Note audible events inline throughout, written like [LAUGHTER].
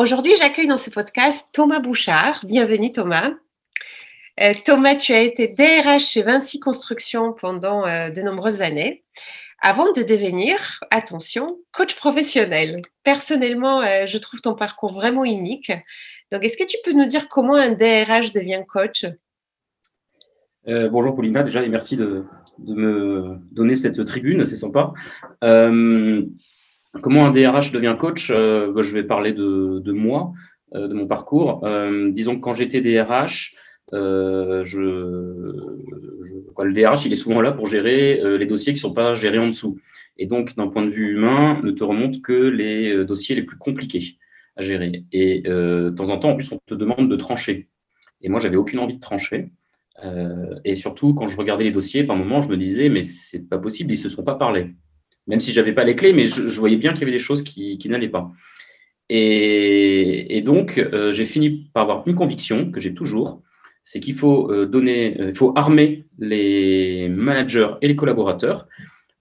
Aujourd'hui, j'accueille dans ce podcast Thomas Bouchard. Bienvenue Thomas. Euh, Thomas, tu as été DRH chez Vinci Construction pendant euh, de nombreuses années avant de devenir, attention, coach professionnel. Personnellement, euh, je trouve ton parcours vraiment unique. Donc, est-ce que tu peux nous dire comment un DRH devient coach? Bonjour Paulina, déjà, et merci de, me donner cette tribune, c'est sympa. Comment un DRH devient coach bah, Je vais parler de, moi, de mon parcours. disons que quand j'étais DRH, euh, le DRH, il est souvent là pour gérer euh, les dossiers qui ne sont pas gérés en dessous. Et donc, d'un point de vue humain, ne te remonte que les euh, dossiers les plus compliqués à gérer. Et de temps en temps, en plus, on te demande de trancher. Et moi, j'avais aucune envie de trancher. et surtout, quand je regardais les dossiers, par moment, je me disais, mais c'est pas possible, ils se sont pas parlé. Même si j'avais pas les clés, mais je, voyais bien qu'il y avait des choses qui, n'allaient pas. Et, donc, j'ai fini par avoir une conviction que j'ai toujours, c'est qu'il faut euh, euh, faut armer les managers et les collaborateurs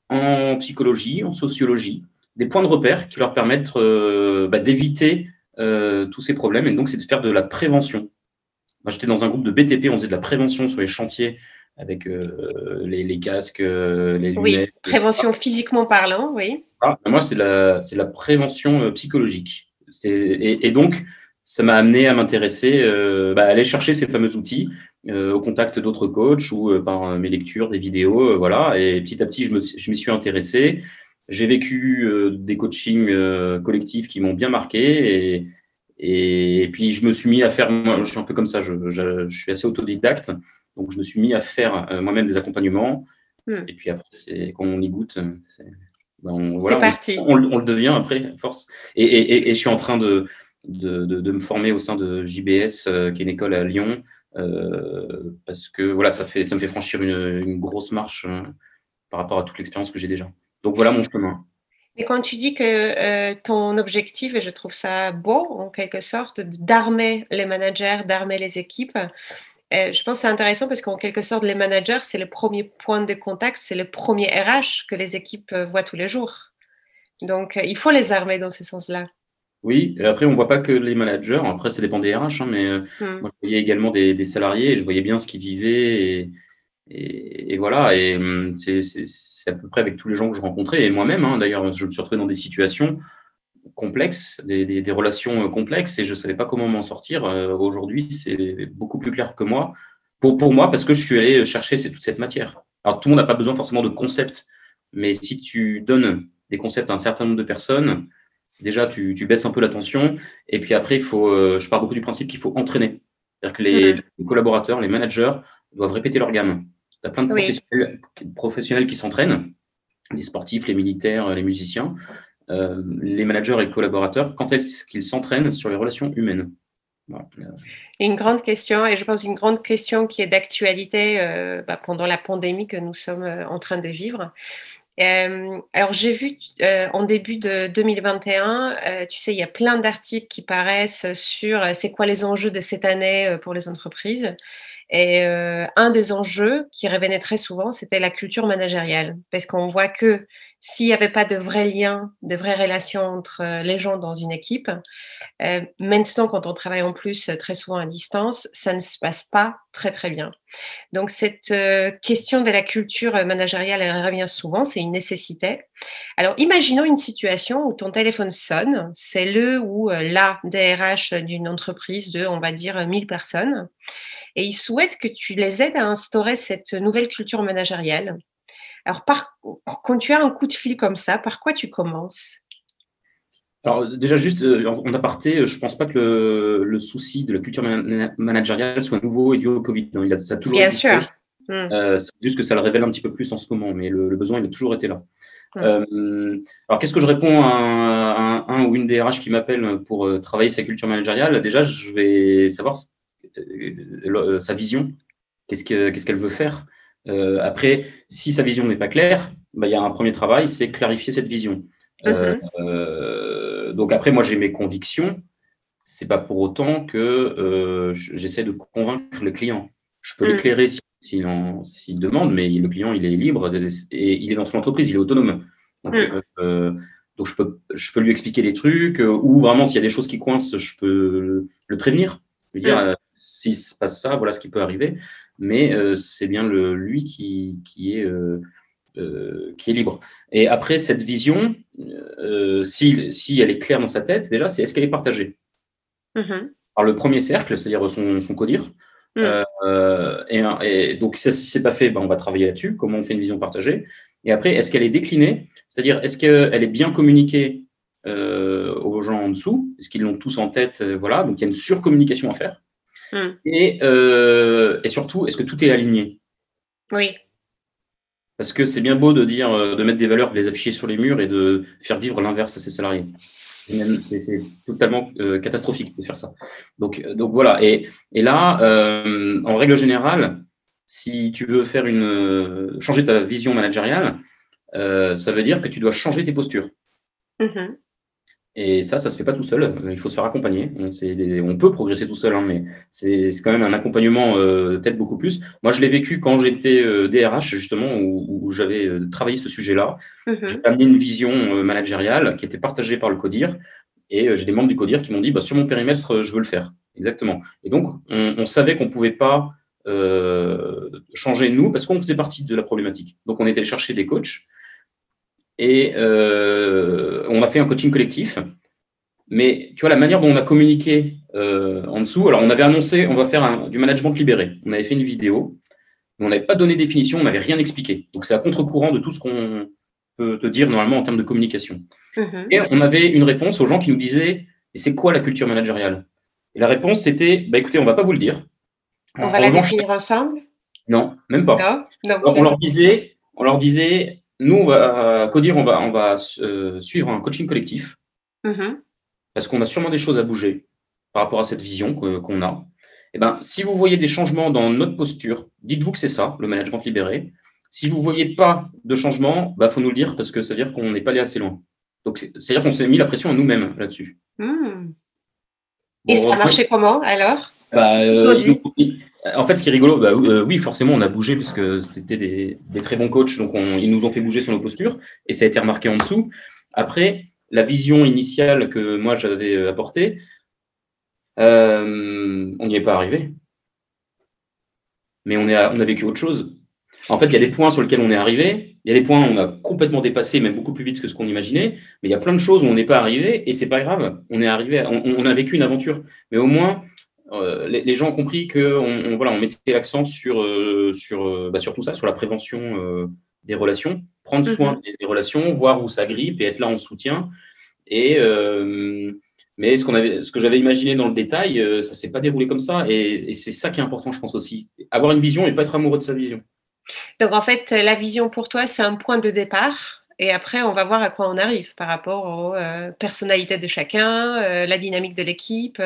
en psychologie, en sociologie, des points de repère qui leur permettent euh, bah, d'éviter tous ces problèmes. Et donc, c'est de faire de la prévention. J'étais dans un groupe de BTP, on faisait de la prévention sur les chantiers avec les, casques, les lunettes. Oui, prévention physiquement parlant, oui. Ah, moi, c'est la, la prévention psychologique. Et, et, donc, ça m'a amené à m'intéresser, euh, bah, à aller chercher ces fameux outils euh, au contact d'autres coachs ou euh, par mes lectures, des vidéos, voilà. Et petit à petit, je, m'y suis intéressé. J'ai vécu des coachings collectifs qui m'ont bien marqué et, et, puis je me suis mis à faire, moi, je suis un peu comme ça, je, je, suis assez autodidacte, donc je me suis mis à faire moi-même des accompagnements. Hmm. Et puis après, c'est quand on y goûte, c'est ben, parti. On, le devient après, force. et, et je suis en train de de, me former au sein de JBS, euh, qui est une école à Lyon, euh, parce que voilà, ça, fait, ça me fait franchir une, grosse marche euh, par rapport à toute l'expérience que j'ai déjà. Donc voilà mon chemin. Et quand tu dis que ton objectif, et je trouve ça beau en quelque sorte, d'armer les managers, d'armer les équipes, je pense que c'est intéressant parce qu'en quelque sorte, les managers, c'est le premier point de contact, c'est le premier RH que les équipes voient tous les jours. Donc, il faut les armer dans ce sens-là. Oui, et après, on ne voit pas que les managers. Après, ça dépend des RH, hein, mais euh, mmh. moi, je voyais également des, salariés et je voyais bien ce qu'ils vivaient. Et, voilà, et mmh, c'est à peu près avec tous les gens que je rencontrais. Et moi-même, hein, d'ailleurs, je me suis retrouvé dans des situations complexes, des, relations euh, complexes, et je ne savais pas comment m'en sortir. Euh, aujourd'hui, c'est beaucoup plus clair que moi. Pour, pour moi, parce que je suis allé chercher toute cette matière. Alors, tout le monde n'a pas besoin forcément de concepts, mais si tu donnes des concepts à un certain nombre de personnes, déjà, tu, baisses un peu la tension. Et puis après, il faut, euh, je pars beaucoup du principe qu'il faut entraîner. C'est-à-dire que les, mm-hmm. collaborateurs, les managers doivent répéter leur gamme. Tu as plein de professionnels, qui s'entraînent, les sportifs, les militaires, les musiciens, euh, les managers et les collaborateurs, quand est-ce qu'ils s'entraînent sur les relations humaines? Une grande question, et je pense une grande question qui est d'actualité euh, bah, pendant la pandémie que nous sommes en train de vivre. Euh, alors j'ai vu euh, en début de 2021, euh, tu sais, il y a plein d'articles qui paraissent sur c'est quoi les enjeux de cette année pour les entreprises. Et un des enjeux qui revenait très souvent, c'était la culture managériale, parce qu'on voit que s'il n'y avait pas de vrais liens, de vraies relations entre euh, les gens dans une équipe, euh, maintenant, quand on travaille en plus euh, très souvent à distance, ça ne se passe pas très, très bien. Donc, cette question de la culture managériale, elle revient souvent, c'est une nécessité. Alors, imaginons une situation où ton téléphone sonne, c'est le ou la DRH d'une entreprise de, on va dire, 1000 personnes, et ils souhaitent que tu les aides à instaurer cette nouvelle culture managériale. Alors, quand tu as un coup de fil comme ça, par quoi tu commences? Alors déjà, juste euh, en aparté, je ne pense pas que le, souci de la culture managériale soit nouveau et dû au Covid. Il a, ça a toujours Bien sûr. Euh, c'est juste que ça le révèle un petit peu plus en ce moment, mais le, besoin, il a toujours été là. Hmm. Euh, alors, qu'est-ce que je réponds à un, ou une DRH qui m'appelle pour travailler sa culture managériale? Déjà, je vais savoir sa vision, qu'est-ce qu'elle veut faire? Euh, après, si sa vision n'est pas claire, bah, il y a un premier travail, c'est clarifier cette vision. Euh, mhm. euh, donc après, moi, j'ai mes convictions. C'est pas pour autant que j'essaie de convaincre le client. Je peux mhm. l'éclairer s'il demande, mais le client, il est libre et il est dans son entreprise, il est autonome. Donc, Donc, je peux, je peux lui expliquer des trucs, ou vraiment, s'il y a des choses qui coincent, je peux le prévenir. Lui dire, s'il se passe ça, voilà ce qui peut arriver. Mais c'est bien le, lui qui, qui est euh, qui est libre. Et après, cette vision, euh, si, si, elle est claire dans sa tête, déjà, c'est est-ce qu'elle est partagée? Mm-hmm. Par le premier cercle, c'est-à-dire son, son codir. Mm. Euh, et, donc, si ce n'est pas fait, ben, on va travailler là-dessus, comment on fait une vision partagée. Et après, est-ce qu'elle est déclinée? C'est-à-dire, est-ce qu'elle est bien communiquée aux gens en dessous? Est-ce qu'ils l'ont tous en tête? Voilà, donc il y a une surcommunication à faire. Mm. Et, et surtout, est-ce que tout est aligné? Oui. Parce que c'est bien beau de dire, euh, de mettre des valeurs, de les afficher sur les murs et de faire vivre l'inverse à ses salariés. C'est totalement euh, catastrophique de faire ça. Donc, euh, donc voilà. Et, et là, en règle générale, si tu veux faire une, changer ta vision managériale, ça veut dire que tu dois changer tes postures. Mm-hmm. Et ça, ça ne se fait pas tout seul. Il faut se faire accompagner. On, peut progresser tout seul, hein, mais c'est quand même un accompagnement euh, peut-être beaucoup plus. Moi, je l'ai vécu quand j'étais DRH, euh, justement, où, j'avais euh, travaillé ce sujet-là. Mhm. J'ai amené une vision managériale qui était partagée par le CODIR. Et j'ai des membres du CODIR qui m'ont dit, bah, sur mon périmètre, je veux le faire. Exactement. Et donc, on, savait qu'on ne pouvait pas changer nous parce qu'on faisait partie de la problématique. Donc, on était allé chercher des coachs et euh, on a fait un coaching collectif. Mais tu vois, la manière dont on a communiqué euh, en dessous, alors on avait annoncé, on va faire du management libéré. On avait fait une vidéo, mais on n'avait pas donné définition, on n'avait rien expliqué. Donc c'est à contre-courant de tout ce qu'on peut te dire normalement en termes de communication. Mm-hmm. Et on avait une réponse aux gens qui nous disaient, et c'est quoi la culture managériale? Et la réponse, c'était, bah, écoutez, on ne va pas vous le dire. On va la définir ensemble? Non, même pas. on, leur disait, on leur disait, nous, on va, à Codir, on va, on va euh, suivre un coaching collectif mm-hmm. parce qu'on a sûrement des choses à bouger par rapport à cette vision qu'on a. Et eh ben, si vous voyez des changements dans notre posture, dites-vous que c'est ça, le management libéré. Si vous ne voyez pas de changement, il bah, faut nous le dire parce que ça veut dire qu'on n'est pas allé assez loin. Donc, c'est-à-dire qu'on s'est mis la pression à nous-mêmes là-dessus. Mm. Et ça a marché comment alors? Bah, euh, en fait, ce qui est rigolo, bah, euh, oui, forcément, on a bougé parce que c'était des, très bons coachs, donc ils nous ont fait bouger sur nos postures et ça a été remarqué en dessous. Après, la vision initiale que moi j'avais euh, apportée, euh, on n'y est pas arrivé. Mais on, est, on a vécu autre chose. En fait, il y a des points sur lesquels on est arrivé, il y a des points où on a complètement dépassé, même beaucoup plus vite que ce qu'on imaginait, mais il y a plein de choses où on n'est pas arrivé et c'est pas grave. On est arrivé, on, a vécu une aventure. Mais au moins, euh, les, gens ont compris qu'on voilà, on mettait l'accent sur, euh, sur, euh, bah, sur tout ça, sur la prévention des relations, prendre mhm. soin des, relations, voir où ça grippe et être là en soutien. Et, mais ce, qu'on avait, ce que j'avais imaginé dans le détail, ça ne s'est pas déroulé comme ça. Et, c'est ça qui est important, je pense aussi. Avoir une vision et pas être amoureux de sa vision. Donc en fait, la vision pour toi, c'est un point de départ. Et après, on va voir à quoi on arrive par rapport aux personnalités de chacun, la dynamique de l'équipe.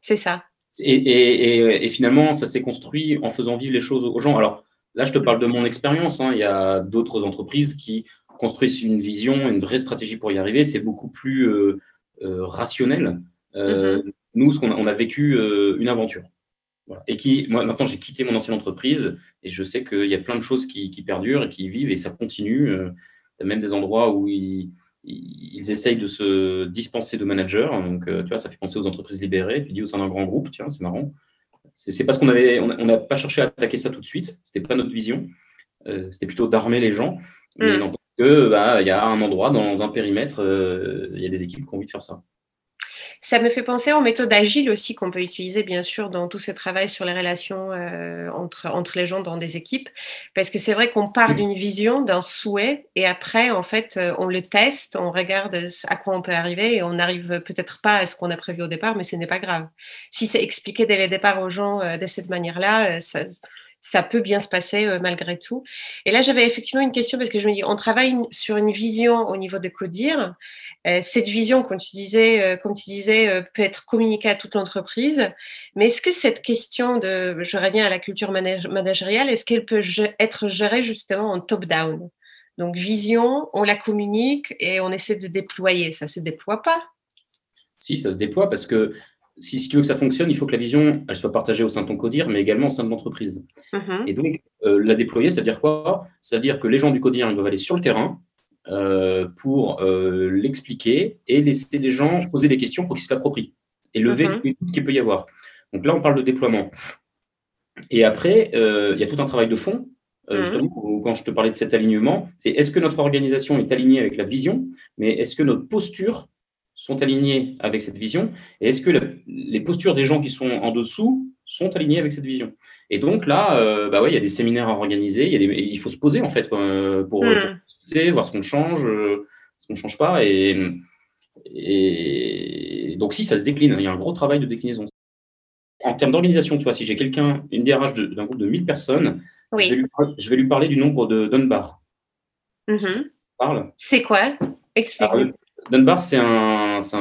c'est ça. Et, finalement, ça s'est construit en faisant vivre les choses aux gens. Alors là, je te parle de mon expérience. Hein. Il y a d'autres entreprises qui construisent une vision, une vraie stratégie pour y arriver. C'est beaucoup plus euh, euh, rationnel. Euh, mm-hmm. Nous, ce qu'on a, on a vécu une aventure. Et qui, moi, maintenant, j'ai quitté mon ancienne entreprise et je sais qu'il y a plein de choses qui, qui, perdurent et qui vivent et ça continue. Il y a même des endroits où ils ils essayent de se dispenser de managers. Donc, euh, tu vois, ça fait penser aux entreprises libérées. Tu dis au sein d'un grand groupe, tiens, c'est marrant. C'est parce qu'on avait, on n'a pas cherché à attaquer ça tout de suite. C'était pas notre vision. Euh, c'était plutôt d'armer les gens. Mais mm. que, bah, il y a un endroit dans un périmètre, euh, il y a des équipes qui ont envie de faire ça. Ça me fait penser aux méthodes agiles aussi qu'on peut utiliser, bien sûr, dans tout ce travail sur les relations euh, entre, entre les gens dans des équipes. Parce que c'est vrai qu'on part d'une vision, d'un souhait, et après, en fait, euh, on le teste, on regarde à quoi on peut arriver, et on n'arrive peut-être pas à ce qu'on a prévu au départ, mais ce n'est pas grave. Si c'est expliqué dès le départ aux gens euh, de cette manière-là, ça, ça peut bien se passer malgré tout. Et là, j'avais effectivement une question parce que je me dis, on travaille sur une vision au niveau de CODIR. Euh, cette vision, comme tu disais, euh, comme tu disais euh, peut être communiquée à toute l'entreprise. Mais est-ce que cette question de, je reviens à la culture managériale, est-ce qu'elle peut être gérée justement en top-down? Donc, vision, on la communique et on essaie de déployer. Ça ne se déploie pas Si, ça se déploie parce que si, tu veux que ça fonctionne, il faut que la vision elle soit partagée au sein de ton CODIR, mais également au sein de l'entreprise. Mm-hmm. Et donc, la déployer, ça veut dire quoi? Ça veut dire que les gens du CODIR ils doivent aller sur le terrain, pour l'expliquer et laisser les gens poser des questions pour qu'ils se l'approprient et lever mhm. tous les doutes qu'il peut y avoir. Donc là, on parle de déploiement. Et après, il y a tout un travail de fond euh, justement, mhm. quand je te parlais de cet alignement, c'est est-ce que notre organisation est alignée avec la vision, mais est-ce que nos postures sont alignées avec cette vision, et est-ce que les postures des gens qui sont en dessous sont alignées avec cette vision? Et donc là, euh, bah ouais, il y a des séminaires à organiser, il, y a des, il faut se poser en fait pour, mhm. pour, voir ce qu'on change, euh, ce qu'on ne change pas, et, et donc si ça se décline, il y a un gros travail de déclinaison. En termes d'organisation, tu vois, si j'ai quelqu'un, une DRH d'un groupe de 1000 personnes, je, vais lui, parler du nombre de Dunbar. Mhm. C'est quoi? Explique. Dunbar, c'est un,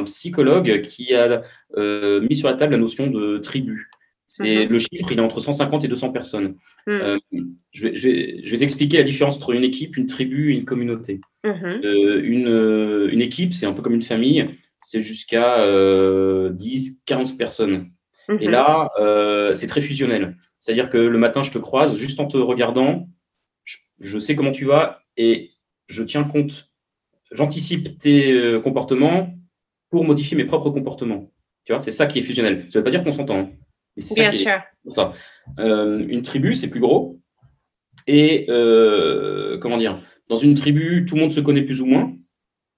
psychologue qui a euh, mis sur la table la notion de tribu. C'est mhm. le chiffre, il est entre 150 et 200 personnes. Mhm. Euh, je vais, t'expliquer la différence entre une équipe, une tribu et une communauté. Euh, une, une, équipe, c'est un peu comme une famille, c'est jusqu'à 10, 15 personnes. Et là, c'est très fusionnel. C'est-à-dire que le matin, je te croise, juste en te regardant, je, sais comment tu vas et je tiens compte, j'anticipe tes comportements pour modifier mes propres comportements. Tu vois, c'est ça qui est fusionnel. Ça ne veut pas dire qu'on s'entend. Hein. Bien sûr. Ça. Euh, une tribu, c'est plus gros. Et euh, comment dire Dans une tribu, tout le monde se connaît plus ou moins.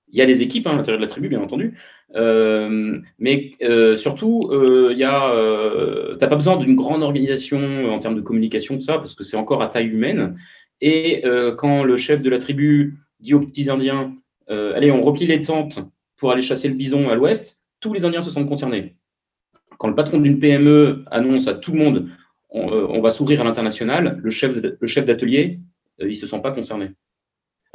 Il y a des équipes hein, à l'intérieur de la tribu, bien entendu. Euh, mais surtout, il y a, t'as pas besoin d'une grande organisation en termes de communication, tout ça, parce que c'est encore à taille humaine. Et quand le chef de la tribu dit aux petits Indiens, allez, on replie les tentes pour aller chasser le bison à l'ouest, tous les Indiens se sentent concernés. Quand le patron d'une PME annonce à tout le monde, on, va s'ouvrir à l'international, le chef, le chef d'atelier, il se sent pas concerné.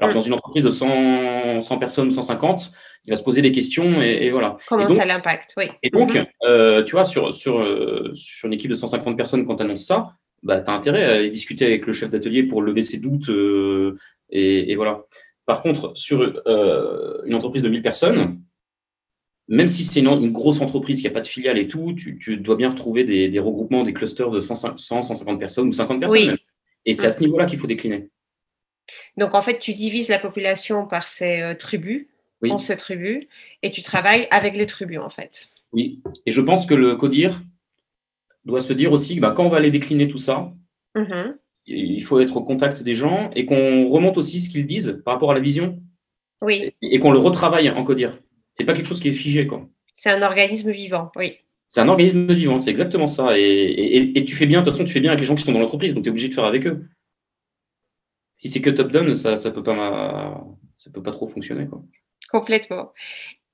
Alors, mm. dans une entreprise de 100, 100, personnes ou 150, il va se poser des questions et, voilà. Comment ça l'impacte, oui. Et donc, mm-hmm. euh, tu vois, sur, sur, euh, sur une équipe de 150 personnes, quand tu annonces ça, bah, tu as intérêt à aller discuter avec le chef d'atelier pour lever ses doutes. Euh, et, voilà. Par contre, sur une entreprise de 1000 personnes, même si c'est une, grosse entreprise qui n'a pas de filiale et tout, tu, dois bien retrouver des, regroupements, des clusters de 100, 150 personnes ou 50 personnes. Et c'est à mm. ce niveau-là qu'il faut décliner. Donc, en fait, tu divises la population par ces euh, tribus, oui. ces tribus, et tu travailles avec les tribus, en fait. Oui, et je pense que le CODIR doit se dire aussi que bah, quand on va aller décliner tout ça, mm-hmm. Il faut être au contact des gens et qu'on remonte aussi ce qu'ils disent par rapport à la vision. Oui. Et, qu'on le retravaille en CODIR. Ce n'est pas quelque chose qui est figé. Quoi. C'est un organisme vivant, oui. C'est un organisme vivant, c'est exactement ça. Et, et, tu fais bien, de toute façon, tu fais bien avec les gens qui sont dans l'entreprise, donc tu es obligé de faire avec eux si c'est que top-down, ça ne peut, pas, ça peut pas trop fonctionner. Quoi. Complètement.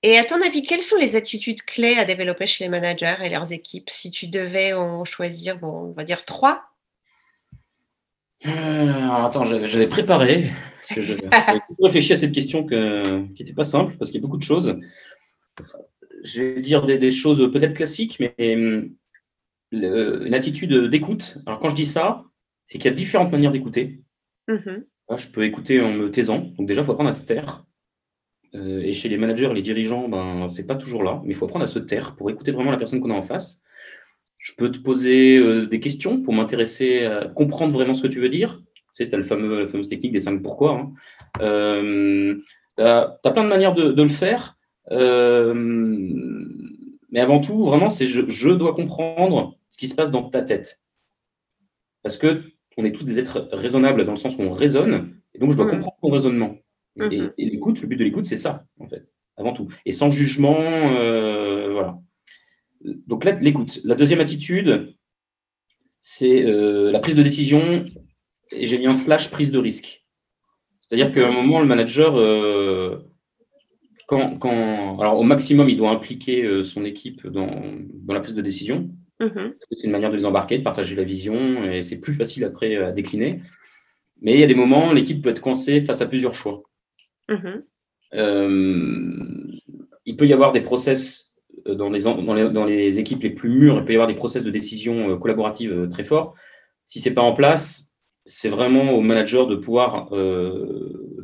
Et à ton avis, quelles sont les attitudes clés à développer chez les managers et leurs équipes? Si tu devais en choisir, bon, on va dire trois euh, Attends, j'avais préparé, parce que j'ai [LAUGHS] réfléchi à cette question qui n'était pas simple, parce qu'il y a beaucoup de choses. Je vais dire des, choses peut-être classiques, mais une attitude d'écoute. Alors quand je dis ça, c'est qu'il y a différentes manières d'écouter. Mmh je peux écouter en me taisant. Donc déjà, il faut apprendre à se taire. Euh, et chez les managers, les dirigeants, ben, c'est pas toujours là, mais il faut apprendre à se taire pour écouter vraiment la personne qu'on a en face. Je peux te poser euh, des questions pour m'intéresser à comprendre vraiment ce que tu veux dire. Tu sais, tu as le fameux, la fameuse technique des cinq pourquoi. Hein. Euh, tu as, plein de manières de, le faire. mais avant tout, vraiment, c'est je, je dois comprendre ce qui se passe dans ta tête. Parce que on est tous des êtres raisonnables dans le sens où on raisonne, et donc je dois mm. comprendre ton raisonnement. Et, mm-hmm. l'écoute, le but de l'écoute, c'est ça, en fait, avant tout. Et sans jugement, euh, voilà. Donc l'écoute. La deuxième attitude, c'est euh, la prise de décision, et j'ai mis un slash prise de risque. C'est-à-dire qu'à un moment, le manager, euh, quand, quand, alors au maximum, il doit impliquer son équipe dans, dans la prise de décision, Mmh c'est une manière de les embarquer, de partager la vision, et c'est plus facile après à décliner. Mais il y a des moments, l'équipe peut être coincée face à plusieurs choix. Mmh euh, il peut y avoir des process euh, dans les, dans, les, équipes les plus mûres, il peut y avoir des process de décision euh, collaborative très forts. Si ce n'est pas en place, c'est vraiment au manager de pouvoir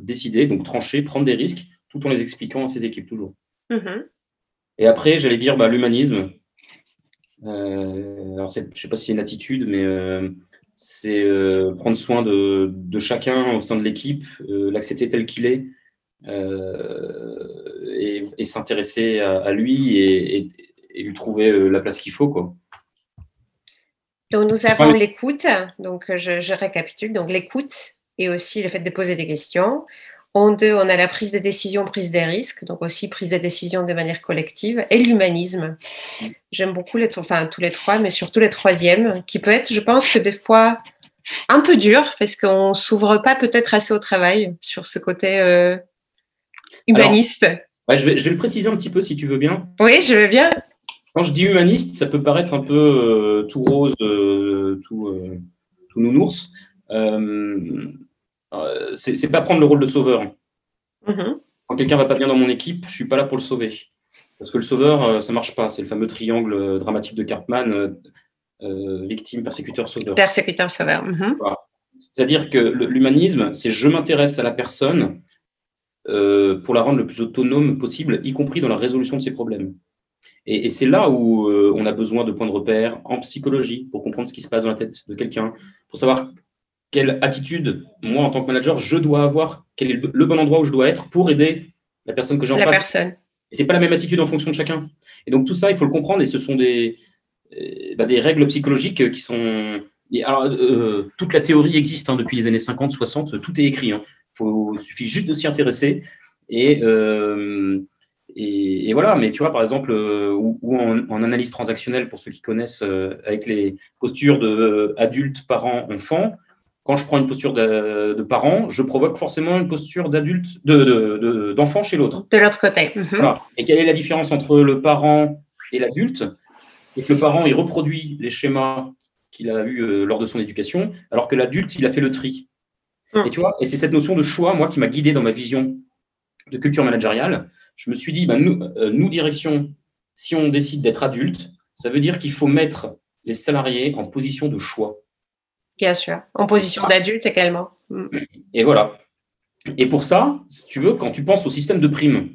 décider, donc trancher, prendre des risques, tout en les expliquant à ses équipes toujours. Mmh et après, j'allais dire bah, l'humanisme. Euh, alors, je ne sais pas si c'est une attitude, mais euh, c'est euh, prendre soin de, chacun au sein de l'équipe, l'accepter tel qu'il est, et, s'intéresser à, lui et, lui trouver la place qu'il faut. Quoi. Donc nous avons l'écoute, donc je, je récapitule, donc l'écoute et aussi le fait de poser des questions. En deux, on a la prise des décisions, prise des risques, donc aussi prise des décisions de manière collective, et l'humanisme. J'aime beaucoup les, enfin, tous les trois, mais surtout les troisièmes, qui peut être, je pense que des fois, un peu dur, parce qu'on s'ouvre pas peut-être assez au travail sur ce côté euh, humaniste. je, vais, je vais le préciser un petit peu si tu veux bien. Oui, je veux bien. Quand je dis humaniste, ça peut paraître un peu euh, tout rose, euh, tout, tout nounours. Euh, c'est pas prendre le rôle de sauveur. Mm-hmm. Quand quelqu'un va pas bien dans mon équipe, je suis pas là pour le sauver. Parce que le sauveur, euh, ça marche pas. C'est le fameux triangle euh, dramatique de Cartman, victime, persécuteur, sauveur. Persécuteur, sauveur. Mm-hmm. C'est-à-dire que l'humanisme, c'est je m'intéresse à la personne pour la rendre le plus autonome possible, y compris dans la résolution de ses problèmes. Et, c'est là où on a besoin de points de repère en psychologie pour comprendre ce qui se passe dans la tête de quelqu'un, pour savoir quelle attitude, moi, en tant que manager, je dois avoir, quel est le bon endroit où je dois être pour aider la personne que j'ai en la face. Personne. Et c'est pas la même attitude en fonction de chacun. Et donc tout ça, il faut le comprendre, et ce sont des, euh, bah, des règles psychologiques qui sont. alors, euh, toute la théorie existe hein, depuis les années 50, 60, tout est écrit. Hein. Il suffit juste de s'y intéresser. Euh, et, et, voilà, mais tu vois, par exemple, ou, en, en, analyse transactionnelle, pour ceux qui connaissent, avec les postures de adultes, parents, enfants, quand je prends une posture de, de parent, je provoque forcément une posture d'adulte, d'enfant de, chez l'autre. De l'autre côté. Mhm. Et quelle est la différence entre le parent et l'adulte? C'est que le parent, il reproduit les schémas qu'il a eus euh, lors de son éducation, alors que l'adulte, il a fait le tri. Mhm. Et tu vois, et c'est cette notion de choix, moi, qui m'a guidé dans ma vision de culture managériale. Je me suis dit, nous, euh, nous, direction, si on décide d'être adulte, ça veut dire qu'il faut mettre les salariés en position de choix. Bien sûr, en position d'adulte également. Mm. Et voilà. Et pour ça, si tu veux, quand tu penses au système de primes,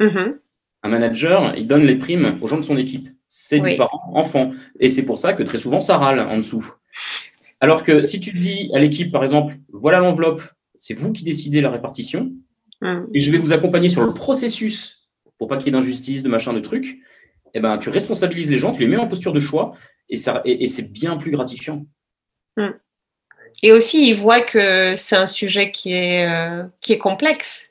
mm-hmm. un manager, il donne les primes aux gens de son équipe. C'est du parent enfant. Et c'est pour ça que très souvent, ça râle en dessous. Alors que si tu dis à l'équipe, par exemple, voilà l'enveloppe, c'est vous qui décidez la répartition, mm. et je vais vous accompagner sur le processus pour pas qu'il y ait d'injustice, de machin, de trucs, eh ben, tu responsabilises les gens, tu les mets en posture de choix, et, ça, et c'est bien plus gratifiant. Mm. Et aussi, il voit que c'est un sujet qui est, euh, qui est complexe.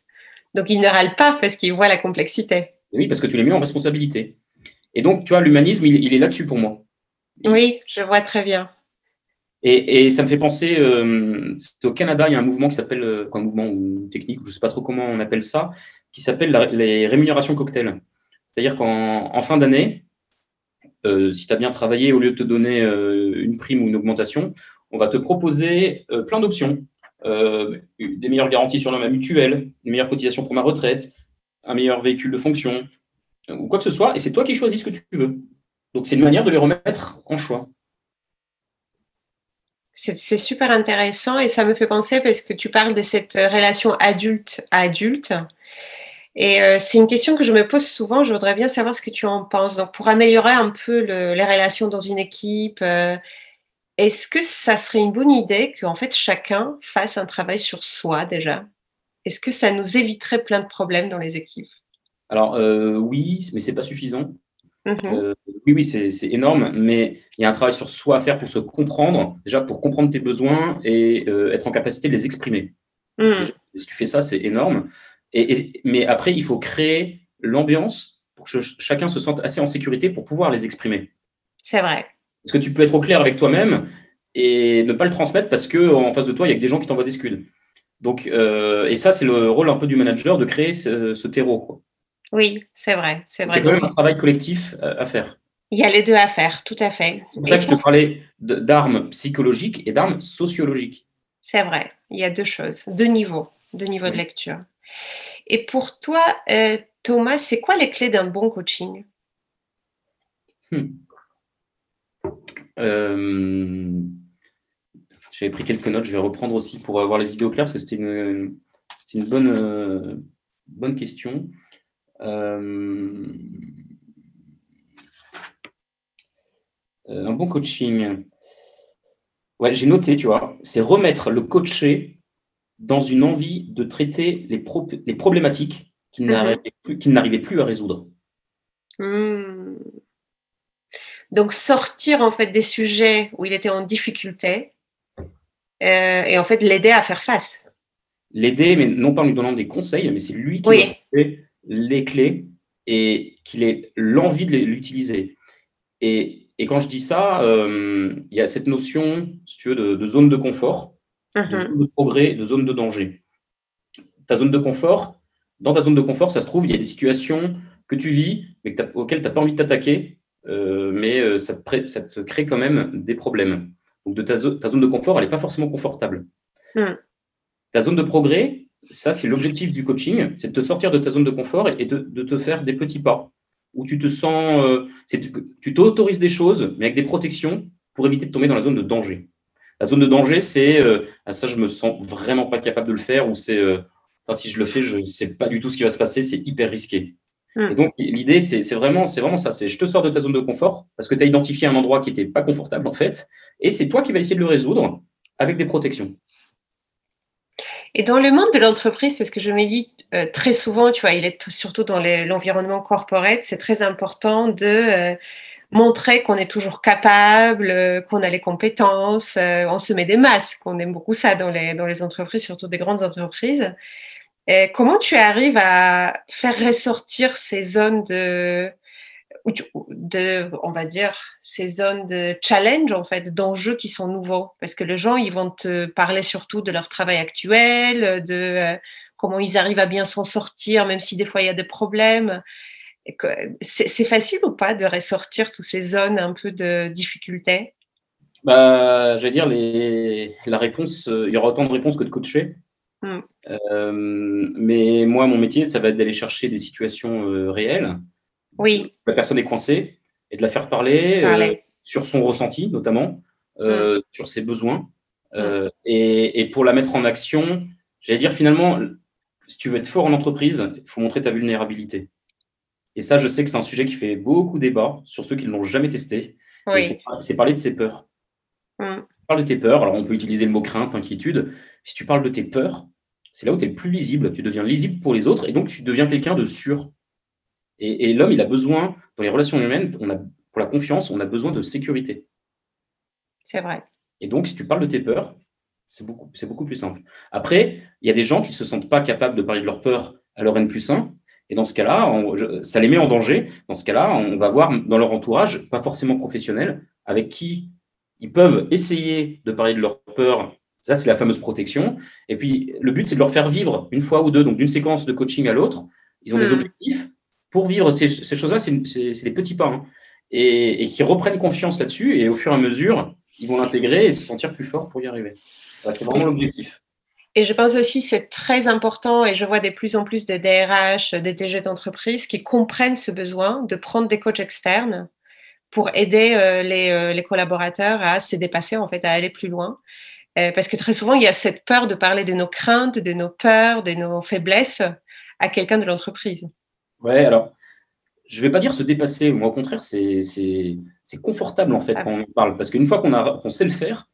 Donc, il ne râle pas parce qu'il voit la complexité. Oui, parce que tu l'as mis en responsabilité. Et donc, tu vois, l'humanisme, il, est là-dessus pour moi. Oui, je vois très bien. Et, ça me fait penser, euh, au Canada, il y a un mouvement qui s'appelle, euh, un mouvement ou technique, je ne sais pas trop comment on appelle ça, qui s'appelle les rémunérations cocktail. C'est-à-dire qu'en fin d'année, si tu as bien travaillé, au lieu de te donner une prime ou une augmentation, on va te proposer euh, plein d'options. Euh, des meilleures garanties sur la mutuelle, une meilleure cotisation pour ma retraite, un meilleur véhicule de fonction, euh, ou quoi que ce soit, et c'est toi qui choisis ce que tu veux. Donc c'est une manière de les remettre en choix. C'est super intéressant et ça me fait penser parce que tu parles de cette relation adulte à adulte. Et c'est une question que je me pose souvent. Je voudrais bien savoir ce que tu en penses. Donc, pour améliorer un peu les relations dans une équipe, est-ce que ça serait une bonne idée qu'en fait chacun fasse un travail sur soi déjà? Est-ce que ça nous éviterait plein de problèmes dans les équipes? Alors euh, oui, mais c'est pas suffisant. Mmh euh, oui, oui, c'est énorme, mais il y a un travail sur soi à faire pour se comprendre, déjà pour comprendre tes besoins et euh, être en capacité de les exprimer. Mmh. si tu fais ça, c'est énorme. Et, mais après, il faut créer l'ambiance pour que chacun se sente assez en sécurité pour pouvoir les exprimer. C'est vrai. Parce que tu peux être au clair avec toi-même et ne pas le transmettre parce qu'en face de toi, il y a des gens qui t'envoient des scuds. Donc, euh, et ça, c'est le rôle un peu du manager de créer ce, terreau. Oui, c'est vrai. C'est vrai. Il y a quand même un travail collectif euh, à faire. Il y a les deux à faire, tout à fait. C'est pour ça que je te parlais d'armes psychologiques et d'armes sociologiques. C'est vrai, il y a deux choses, deux niveaux, deux niveaux de lecture. Et pour toi, euh, Thomas, c'est quoi les clés d'un bon coaching? Hmm. Euh, j'avais pris quelques notes, je vais reprendre aussi pour avoir les idées au clair parce que c'était une, une bonne, euh, bonne question. Euh, un bon coaching. Ouais, j'ai noté, tu vois, c'est remettre le coaché dans une envie de traiter les, les problématiques qu'il mhm. n'arrivait plus, à résoudre. Hmm. Donc sortir en fait des sujets où il était en difficulté euh, et en fait l'aider à faire face. L'aider, mais non pas en lui donnant des conseils, mais c'est lui qui a les clés et qu'il ait l'envie de l'utiliser. Et, quand je dis ça, euh, il y a cette notion, si tu veux, de, zone de confort, de mhm. zone de progrès, de zone de danger. Ta zone de confort, dans ta zone de confort, ça se trouve, il y a des situations que tu vis, mais auxquelles tu n'as pas envie de t'attaquer, euh, mais euh, ça te, ça, te crée quand même des problèmes. Donc de ta, ta zone de confort, elle n'est pas forcément confortable. Hmm. Ta zone de progrès, ça c'est l'objectif du coaching, c'est de te sortir de ta zone de confort et de, de te faire des petits pas, où tu te sens, euh, tu t'autorises des choses, mais avec des protections pour éviter de tomber dans la zone de danger. La zone de danger, c'est ah, ça, je me sens vraiment pas capable de le faire, ou c'est si je le fais, je ne sais pas du tout ce qui va se passer, c'est hyper risqué. Et donc, l'idée, c'est vraiment, vraiment ça. C'est je te sors de ta zone de confort parce que tu as identifié un endroit qui n'était pas confortable, en fait. Et c'est toi qui vas essayer de le résoudre avec des protections. Et dans le monde de l'entreprise, parce que je me dis euh, très souvent, tu vois, il est surtout dans l'environnement corporate, c'est très important de euh, montrer qu'on est toujours capable, euh, qu'on a les compétences. on se met des masques, on aime beaucoup ça dans les, dans les entreprises, surtout des grandes entreprises comment tu arrives à faire ressortir ces zones de, de, on va dire, ces zones de challenge, en fait, d'enjeux qui sont nouveaux Parce que les gens, ils vont te parler surtout de leur travail actuel, de euh, comment ils arrivent à bien s'en sortir, même si des fois il y a des problèmes. C'est facile ou pas de ressortir toutes ces zones un peu de difficulté bah, J'allais dire, les, la réponse, euh, il y aura autant de réponses que de coachés. Mm. Euh, mais moi, mon métier, ça va être d'aller chercher des situations euh, réelles. Oui. La personne est coincée et de la faire parler, euh, sur son ressenti notamment, mm. sur ses besoins. Mm. Et, et, pour la mettre en action, j'allais dire finalement, si tu veux être fort en entreprise, il faut montrer ta vulnérabilité. Et ça, je sais que c'est un sujet qui fait beaucoup débat sur ceux qui ne l'ont jamais testé. Oui. C'est parler de ses peurs. Parle de tes peurs. Alors, on peut utiliser le mot crainte, inquiétude. Si tu parles de tes peurs, c'est là où tu es le plus lisible. Tu deviens lisible pour les autres et donc tu deviens quelqu'un de sûr. Et, l'homme, il a besoin, dans les relations humaines, on a, pour la confiance, on a besoin de sécurité. C'est vrai. Et donc, si tu parles de tes peurs, c'est beaucoup, beaucoup plus simple. Après, il y a des gens qui ne se sentent pas capables de parler de leurs peurs à leur N plus 1. Et dans ce cas-là, ça les met en danger. Dans ce cas-là, on va voir dans leur entourage, pas forcément professionnel, avec qui ils peuvent essayer de parler de leurs peurs ça, c'est la fameuse protection. Et puis, le but, c'est de leur faire vivre une fois ou deux, donc d'une séquence de coaching à l'autre. Ils ont des hmm. objectifs. Pour vivre ces, choses-là, c'est des petits pas. Hein. Et, qui reprennent confiance là-dessus. Et au fur et à mesure, ils vont l'intégrer et se sentir plus forts pour y arriver. c'est vraiment l'objectif. Et je pense aussi c'est très important, et je vois de plus en plus des DRH, des DG d'entreprise qui comprennent ce besoin de prendre des coachs externes pour aider euh, les, euh, les, collaborateurs à se dépasser, en fait, à aller plus loin. Euh, parce que très souvent, il y a cette peur de parler de nos craintes, de nos peurs, de nos faiblesses à quelqu'un de l'entreprise. Ouais, alors, je ne vais pas dire se dépasser, moi au contraire, c'est confortable en fait ah. quand on parle. Parce qu'une fois qu'on sait le faire,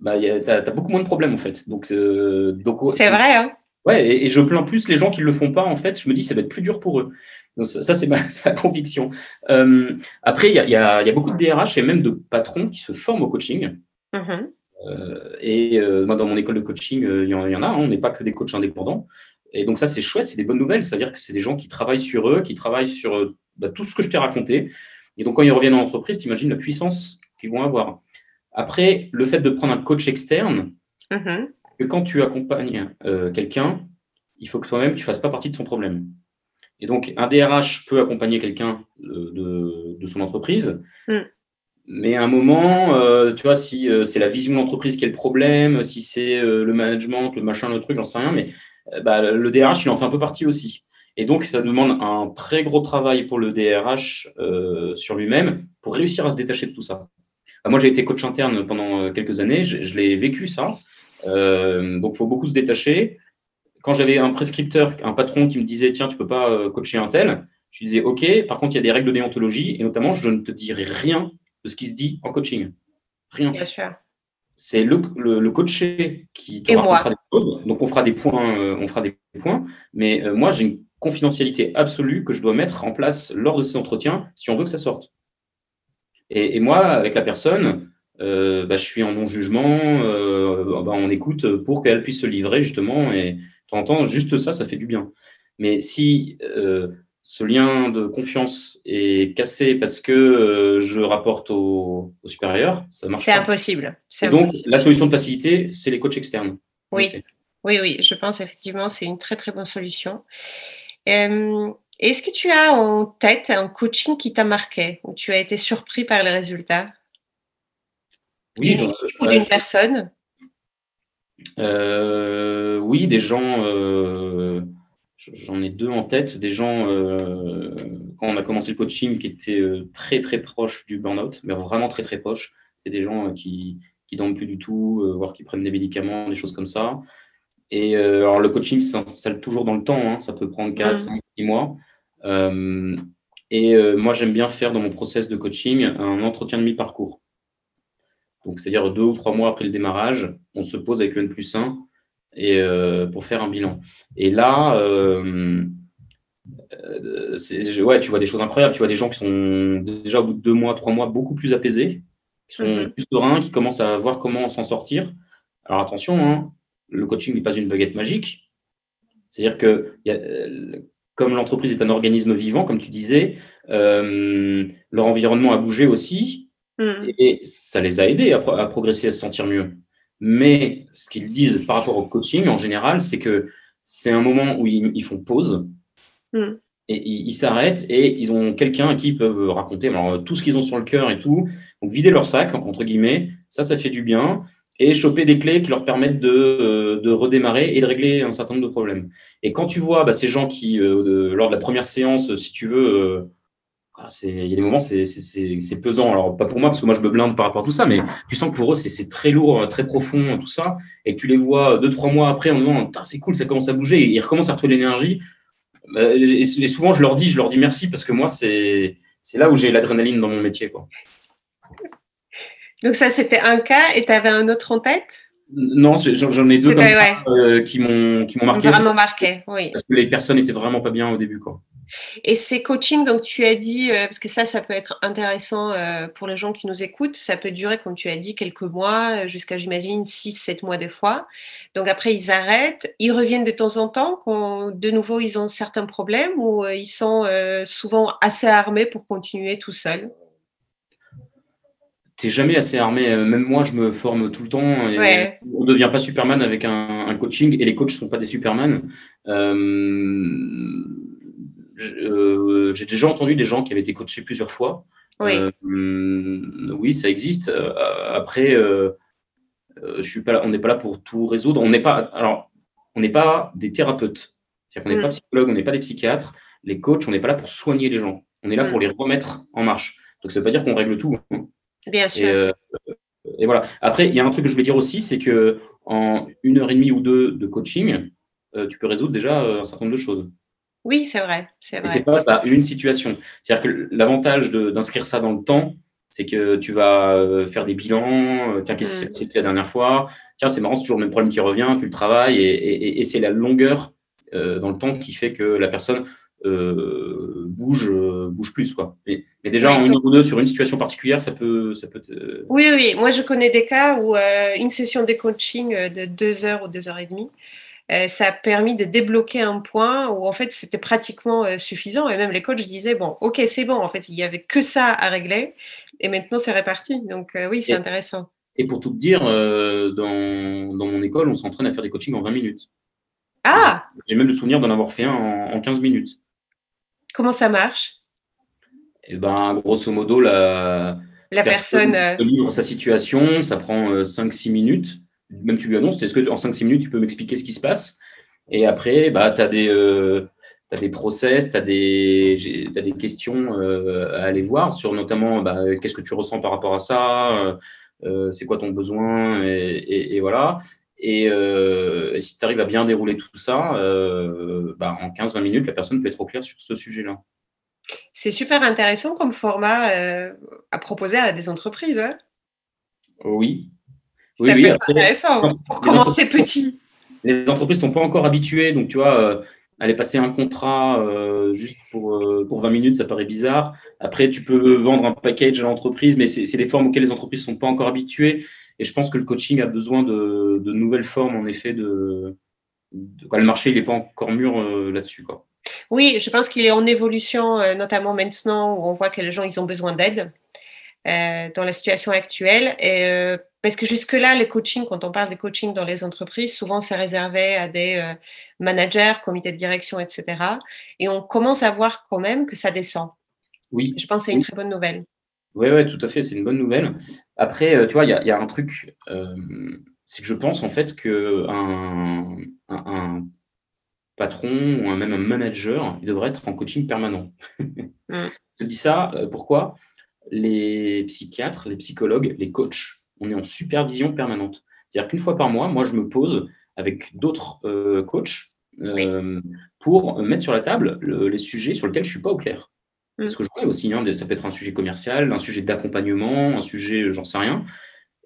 bah, tu as, beaucoup moins de problèmes en fait. Donc, euh, c'est vrai. Hein ouais, et, je plains plus les gens qui ne le font pas en fait. Je me dis ça va être plus dur pour eux. Donc, ça, [LAUGHS] c'est ma, conviction. Euh, après, il y a, y a, beaucoup de DRH et même de patrons qui se forment au coaching. Mm-hmm. Euh, et euh, moi, dans mon école de coaching, il y, en a, hein, on n'est pas que des coachs indépendants. Et donc ça, c'est chouette, c'est des bonnes nouvelles. C'est-à-dire que c'est des gens qui travaillent sur eux, qui travaillent sur bah, tout ce que je t'ai raconté. Et donc quand ils reviennent en entreprise, tu imagines la puissance qu'ils vont avoir. Après, le fait de prendre un coach externe, mm-hmm. que quand tu accompagnes quelqu'un, il faut que toi-même, tu ne fasses pas partie de son problème. Et donc, un DRH peut accompagner quelqu'un de, de, son entreprise, mm. Mais à un moment, euh, tu vois, si euh, c'est la vision de l'entreprise qui est le problème, si c'est euh, le management, le machin, le truc, j'en sais rien, mais bah, le DRH, il en fait un peu partie aussi. Et donc, ça demande un très gros travail pour le DRH sur lui-même pour réussir à se détacher de tout ça. Bah, moi, j'ai été coach interne pendant quelques années, je, l'ai vécu ça. donc, il faut beaucoup se détacher. Quand j'avais un prescripteur, un patron qui me disait, tiens, tu peux pas coacher un tel, je disais, OK, par contre, il y a des règles de déontologie, et notamment, je ne te dirai rien de ce qui se dit en coaching. Rien. Bien sûr. C'est le, le, coaché qui te racontera des choses. Donc, on fera des points, euh, on fera des points. Mais euh, moi, j'ai une confidentialité absolue que je dois mettre en place lors de ces entretiens si on veut que ça sorte. Et, moi, avec la personne, euh, bah, je suis en non-jugement, bah, on écoute pour qu'elle puisse se livrer justement. Et de temps en temps, juste ça, ça fait du bien. Mais si ce lien de confiance est cassé parce que euh, je rapporte au, supérieur, ça marche C'est impossible. donc, la solution de facilité, c'est les coachs externes. Oui, oui, oui, je pense effectivement c'est une très très bonne solution. Euh, est-ce que tu as en tête un coaching qui t'a marqué, où tu as été surpris par les résultats? Oui, d'une ou d'une personne? Euh, Oui, des gens J'en ai deux en tête, des gens, euh, quand on a commencé le coaching, qui étaient euh, très très proches du burn-out, mais vraiment très très proches. C'est des gens euh, qui qui dorment plus du tout, voire qui prennent des médicaments, des choses comme ça. Et alors le coaching s'installe toujours dans le temps, hein. ça peut prendre 4, 5, 6 mois. et moi j'aime bien faire dans mon process de coaching un entretien de mi-parcours. Donc c'est-à-dire deux ou trois mois après le démarrage, on se pose avec le N plus 1 et, euh, pour faire un bilan. Et là, euh, euh, ouais, tu vois des choses incroyables. Tu vois des gens qui sont déjà au bout de deux mois, trois mois, beaucoup plus apaisés, qui sont mhm. plus sereins, qui commencent à voir comment s'en sortir. Alors attention, hein, le coaching n'est pas une baguette magique. C'est-à-dire que comme l'entreprise est un organisme vivant, comme tu disais, leur environnement a bougé aussi, mhm. et, ça les a aidés à, à, progresser, à se sentir mieux. Mais ce qu'ils disent par rapport au coaching en général, c'est que c'est un moment où ils, font pause hmm. et ils s'arrêtent et ils ont quelqu'un à qui ils peuvent raconter tout ce qu'ils ont sur le cœur et tout. Donc vider leur sac, entre guillemets, ça, ça fait du bien et choper des clés qui leur permettent de, euh, redémarrer et de régler un certain nombre de problèmes. Et quand tu vois bah, ces gens qui, euh, lors de la première séance, si tu veux, euh, il y a des moments, c'est pesant. Alors, pas pour moi, parce que moi, je me blinde par rapport à tout ça, mais tu sens que pour eux, c'est très lourd, très profond, tout ça. Et tu les vois deux, trois mois après en disant, c'est cool, ça commence à bouger. Et ils recommencent à retrouver l'énergie. Bah, et souvent, je leur dis, je leur dis merci parce que moi, c'est là où j'ai l'adrénaline dans mon métier. Quoi. Donc, ça, c'était un cas et tu avais un autre en tête? Non, j'en ai deux comme ça, euh, qui m'ont marqué. Vraiment marqué, oui. Parce que les personnes étaient vraiment pas bien au début. Quoi. Et ces coachings, donc tu as dit, euh, parce que ça, ça peut être intéressant euh, pour les gens qui nous écoutent, ça peut durer, comme tu as dit, quelques mois, jusqu'à, j'imagine, 6, 7 mois des fois. Donc après, ils arrêtent, ils reviennent de temps en temps, quand de nouveau, ils ont certains problèmes ou ils sont souvent assez armés pour continuer tout seuls? T'es jamais assez armé. Euh, même moi, je me forme tout le temps. Et On ne devient pas Superman avec un, coaching et les coachs ne sont pas des Superman. Euh, euh, j'ai déjà entendu des gens qui avaient été coachés plusieurs fois. Oui, oui ça existe. Après, je suis pas, on n'est pas là pour tout résoudre. On n'est pas, alors, on n'est pas des thérapeutes. C'est-à-dire qu'on n'est pas mm. psychologue, on n'est pas des psychiatres. Les coachs, on n'est pas là pour soigner les gens. On est là mm. pour les remettre en marche. Donc, ça ne veut pas dire qu'on règle tout. Hein. Bien sûr. Euh, et, voilà. Après, il y a un truc que je voulais dire aussi, c'est que en une heure et demie ou deux de coaching, euh, tu peux résoudre déjà euh, un certain nombre de choses. Oui, c'est vrai. C'est vrai. pas ça, une situation. C'est-à-dire que l'avantage d'inscrire ça dans le temps, c'est que tu vas faire des bilans. Tiens, qu'est-ce qui s'est passé la dernière fois? Tiens, c'est marrant, c'est toujours le même problème qui revient. Tu le travailles et, et c'est la longueur dans le temps qui fait que la personne euh, bouge, euh, bouge plus. Quoi. Mais, déjà, en une ou deux sur une situation particulière, ça peut. Ça peut Oui, oui. Moi, je connais des cas où euh, une session de coaching de deux heures ou deux heures et demie, ça a permis de débloquer un point où en fait c'était pratiquement suffisant et même les coachs disaient bon ok c'est bon en fait il y avait que ça à régler et maintenant c'est réparti donc oui c'est intéressant. Et pour tout te dire dans, dans mon école on s'entraîne à faire des coachings en 20 minutes. Ah J'ai même le souvenir d'en avoir fait un en, en 15 minutes. Comment ça marche? Eh ben, grosso modo, la, la personne, personne euh, livre sa situation, ça prend 5-6 euh, minutes. Même tu lui annonces, est-ce que en 5-6 minutes, tu peux m'expliquer ce qui se passe? Et après, bah, tu as des. Euh, des process, tu as, des, des questions à aller voir sur notamment bah, qu'est-ce que tu ressens par rapport à ça, c'est quoi ton besoin, et, voilà. Et, si tu arrives à bien dérouler tout ça, bah, en 15-20 minutes, la personne peut être au clair sur ce sujet-là. C'est super intéressant comme format à proposer à des entreprises. Hein? oui. Oui, oui, intéressant pour commencer petit. Les entreprises ne sont pas encore habituées, donc tu vois, euh, aller passer un contrat euh, juste pour, euh, pour 20 minutes, ça paraît bizarre. Après, tu peux vendre un package à l'entreprise, mais c'est des formes auxquelles les entreprises ne sont pas encore habituées. Et je pense que le coaching a besoin de, de nouvelles formes, en effet, de, le marché, n'est pas encore mûr là-dessus. Oui, je pense qu'il est en évolution, notamment maintenant où on voit que les gens ils ont besoin d'aide. Euh, dans la situation actuelle. Et, euh, parce que jusque-là, le coaching, quand on parle de coaching dans les entreprises, souvent c'est réservé à des euh, managers, comités de direction, etc. Et on commence à voir quand même que ça descend. Oui. Je pense que c'est une très bonne nouvelle. Oui, oui, tout à fait, c'est une bonne nouvelle. Après, tu vois, il y, a un truc, c'est que je pense en fait qu'un un, patron ou même un manager, il devrait être en coaching permanent. Mm. [LAUGHS] Je dis ça, pourquoi? Les psychiatres, les psychologues, les coachs, on est en supervision permanente. C'est-à-dire qu'une fois par mois, moi, je me pose avec d'autres euh, coachs euh, pour mettre sur la table les sujets sur lesquels je ne suis pas au clair. Mm. Parce que je vois aussi, hein, ça peut être un sujet commercial, un sujet d'accompagnement, un sujet, j'en sais rien.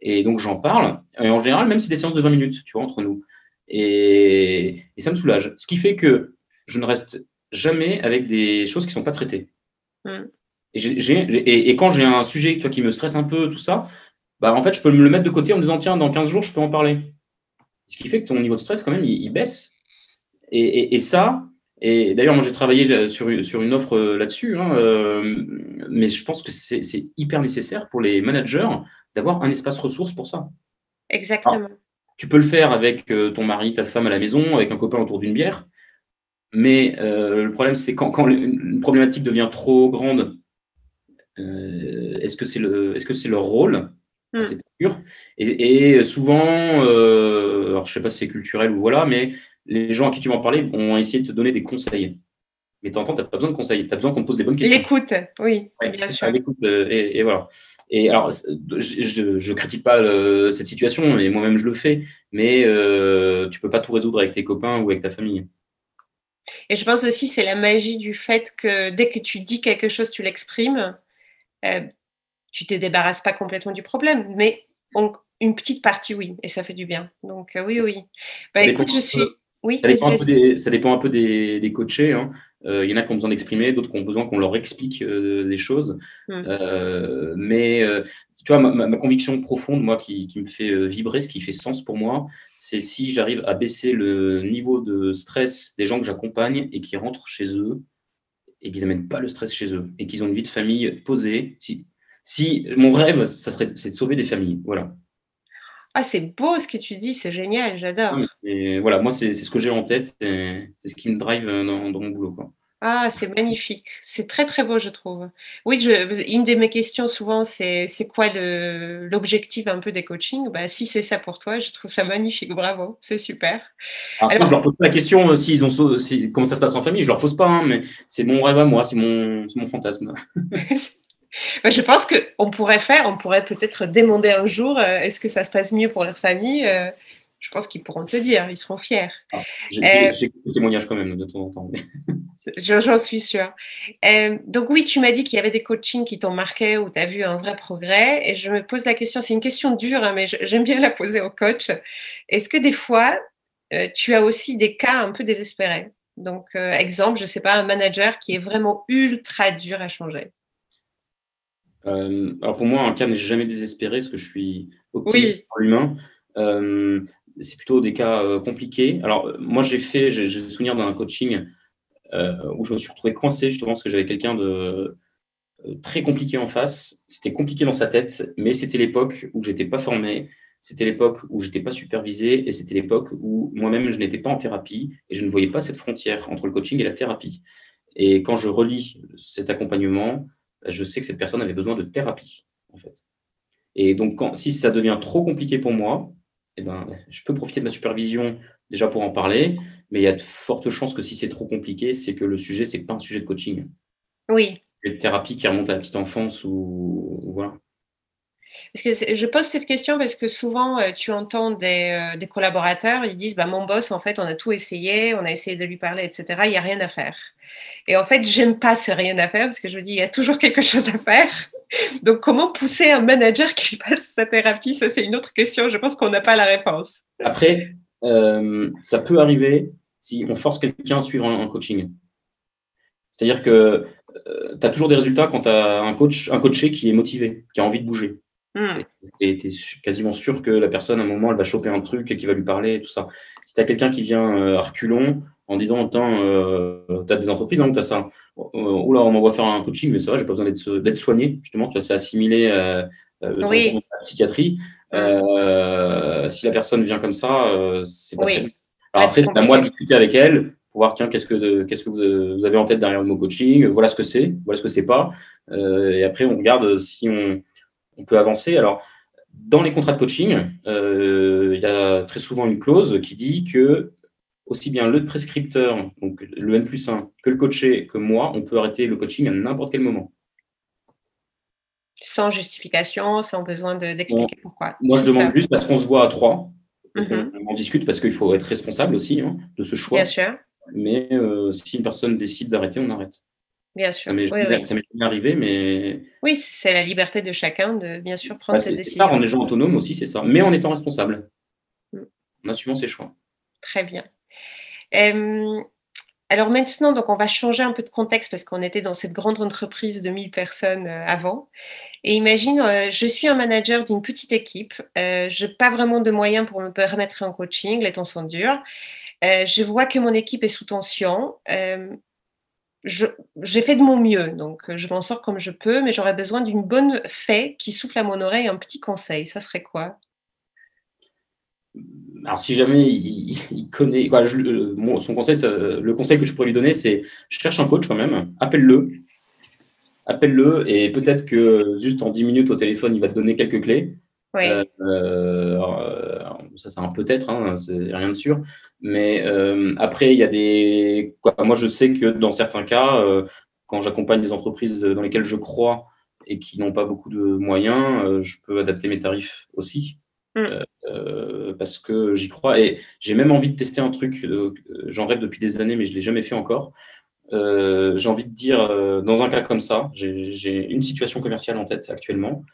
Et donc, j'en parle. Et en général, même si c'est des séances de 20 minutes, tu vois, entre nous. Et, ça me soulage. Ce qui fait que je ne reste jamais avec des choses qui ne sont pas traitées. Et, quand j'ai un sujet tu vois, qui me stresse un peu, tout ça, bah, en fait, je peux me le mettre de côté en me disant, tiens, dans 15 jours, je peux en parler. Ce qui fait que ton niveau de stress, quand même, il, baisse. Et, ça, et d'ailleurs, moi, j'ai travaillé sur, sur une offre euh, là-dessus, hein, euh, mais je pense que c'est hyper nécessaire pour les managers d'avoir un espace ressource pour ça. Exactement. tu peux le faire avec euh, ton mari, ta femme à la maison, avec un copain autour d'une bière, mais le problème, c'est quand, quand une problématique devient trop grande euh, est-ce que c'est le, est-ce que c'est leur rôle? Hmm. C'est sûr. Et, souvent, euh, alors je sais pas si c'est culturel ou voilà, mais les gens à qui tu vas en parler vont essayer de te donner des conseils. Mais tu entends, tu n'as pas besoin de conseils, tu as besoin qu'on te pose des bonnes questions. L'écoute, oui, bien sûr. Euh, et, voilà. Et alors, je ne critique pas cette situation, et moi-même je le fais, mais euh, tu peux pas tout résoudre avec tes copains ou avec ta famille. Et je pense aussi c'est la magie du fait que dès que tu dis quelque chose, tu l'exprimes. Euh, tu te débarrasses pas complètement du problème, mais une petite partie, oui, et ça fait du bien. Donc euh, oui, oui. Bah, écoute, je suis. Oui, ça, dépend un peu des, ça dépend un peu des, des coachés. Hein. Euh, il y en a qui ont besoin d'exprimer, d'autres qui ont besoin qu'on leur explique des choses. Hum. mais tu vois, ma, conviction profonde, moi, qui, qui, me fait vibrer, ce qui fait sens pour moi, c'est si j'arrive à baisser le niveau de stress des gens que j'accompagne et qui rentrent chez eux et qu'ils n'amènent pas le stress chez eux et qu'ils ont une vie de famille posée. Si, si mon rêve, ça serait, c'est de sauver des familles. Voilà. Ah, c'est beau ce que tu dis, c'est génial, j'adore. Et voilà, moi, c'est, ce que j'ai en tête, c'est ce qui me drive dans, dans mon boulot. Quoi. Ah, c'est magnifique. C'est très, très beau, je trouve. Oui, je, une de mes questions souvent, c'est c'est quoi l'objectif un peu des coachings? Bah, Si c'est ça pour toi, je trouve ça magnifique. Bravo, c'est super. Alors, je leur pose pas la question euh, s'ils ont, comment ça se passe en famille, je leur pose pas, hein, mais c'est mon rêve à moi, c'est mon, mon fantasme. [LAUGHS] Bah, je pense qu'on pourrait faire, on pourrait peut-être demander un jour, euh, est-ce que ça se passe mieux pour leur famille euh, je pense qu'ils pourront te dire, ils seront fiers. Ah, j'ai des témoignages quand même de temps en temps. [LAUGHS] J'en suis sûre. Euh, donc oui, tu m'as dit qu'il y avait des coachings qui t'ont marqué ou tu as vu un vrai progrès. Et je me pose la question, c'est une question dure, hein, mais j'aime bien la poser au coach. Est-ce que des fois, euh, tu as aussi des cas un peu désespérés? Donc, euh, exemple, je ne sais pas, un manager qui est vraiment ultra dur à changer. alors pour moi, un cas n'est jamais désespéré parce que je suis optimiste oui. l'humain c'est plutôt des cas compliqués. Alors, moi, j'ai fait, j'ai le souvenir d'un coaching où je me suis retrouvé coincé justement parce que j'avais quelqu'un de euh, très compliqué en face. C'était compliqué dans sa tête, mais c'était l'époque où j'étais pas formé, c'était l'époque où j'étais pas supervisé et c'était l'époque où moi-même je n'étais pas en thérapie et je ne voyais pas cette frontière entre le coaching et la thérapie. Et quand je relis cet accompagnement, je sais que cette personne avait besoin de thérapie en fait. Et donc si ça devient trop compliqué pour moi, eh ben, je peux profiter de ma supervision déjà pour en parler, mais il y a de fortes chances que si c'est trop compliqué, c'est que le sujet, c'est pas un sujet de coaching. Oui. Une thérapie qui remonte à la petite enfance ou, voilà. Parce que je pose cette question parce que souvent, euh, tu entends des, des, collaborateurs, ils disent bah, Mon boss, en fait, on a tout essayé, on a essayé de lui parler, etc. Il n'y a rien à faire. Et en fait, j'aime pas ce rien à faire parce que je me dis Il y a toujours quelque chose à faire. [LAUGHS] Donc, comment pousser un manager qui [LAUGHS] passe sa thérapie? Ça, c'est une autre question. Je pense qu'on n'a pas la réponse. Après, euh, ça peut arriver si on force quelqu'un à suivre un, coaching. C'est-à-dire que euh, tu as toujours des résultats quand tu as un, coach, un coaché qui est motivé, qui a envie de bouger. Hmm. Et tu es quasiment sûr que la personne, à un moment, elle va choper un truc et qui va lui parler et tout ça. Si tu as quelqu'un qui vient euh, à reculons en disant Attends, tu as des entreprises hein, tu as ça. Oh là, on m'envoie faire un coaching, mais ça va, j'ai pas besoin d'être soigné. Justement, tu vois, c'est assimilé à la psychiatrie. Euh, si la personne vient comme ça, euh, c'est pas très Alors après, c'est à moi de discuter avec elle pour voir tiens, qu'est-ce que, qu'est-ce que vous avez en tête derrière le mot coaching, voilà ce que c'est, voilà ce que c'est pas. Euh, et après, on regarde si on, on, peut avancer. Alors, dans les contrats de coaching, il y a très souvent une clause qui dit que aussi bien le prescripteur, donc le N plus 1, que le coaché, que moi, on peut arrêter le coaching à n'importe quel moment sans justification, sans besoin d'expliquer pourquoi. Moi, je demande plus parce qu'on se voit à trois. Mhm. On, discute parce qu'il faut être responsable aussi hein, de ce choix. Bien sûr. Mais euh, si une personne décide d'arrêter, on arrête. Bien sûr. Ça m'est jamais arrivé, mais. Oui, c'est la liberté de chacun de bien sûr prendre ses décisions. Ça, en étant autonome aussi, c'est ça. Mais en étant responsable. Mm. En assumant ses choix. Très bien. Euh, alors maintenant, donc on va changer un peu de contexte parce qu'on était dans cette grande entreprise de 1000 personnes euh, avant. Et imagine, euh, je suis un manager d'une petite équipe, euh, je n'ai pas vraiment de moyens pour me permettre un coaching, les temps sont durs. je vois que mon équipe est sous tension. j'ai fait de mon mieux, donc je m'en sors comme je peux, mais j'aurais besoin d'une bonne fée qui souffle à mon oreille un petit conseil. Ça serait quoi? Alors si jamais il, connaît, euh, son conseil, le conseil que je pourrais lui donner, c'est cherche un coach quand même, appelle-le, appelle-le et peut-être que juste en 10 minutes au téléphone, il va te donner quelques clés. Euh, euh, ça c'est un peut-être, hein, c'est rien de sûr. Mais après, il y a des, moi je sais que dans certains cas, quand j'accompagne des entreprises dans lesquelles je crois et qui n'ont pas beaucoup de moyens, je peux adapter mes tarifs aussi. Mm. Euh, parce que j'y crois. Et j'ai même envie de tester un truc, euh, j'en rêve depuis des années, mais je ne l'ai jamais fait encore. Euh, j'ai envie de dire, dans un cas comme ça, j'ai une situation commerciale en tête actuellement,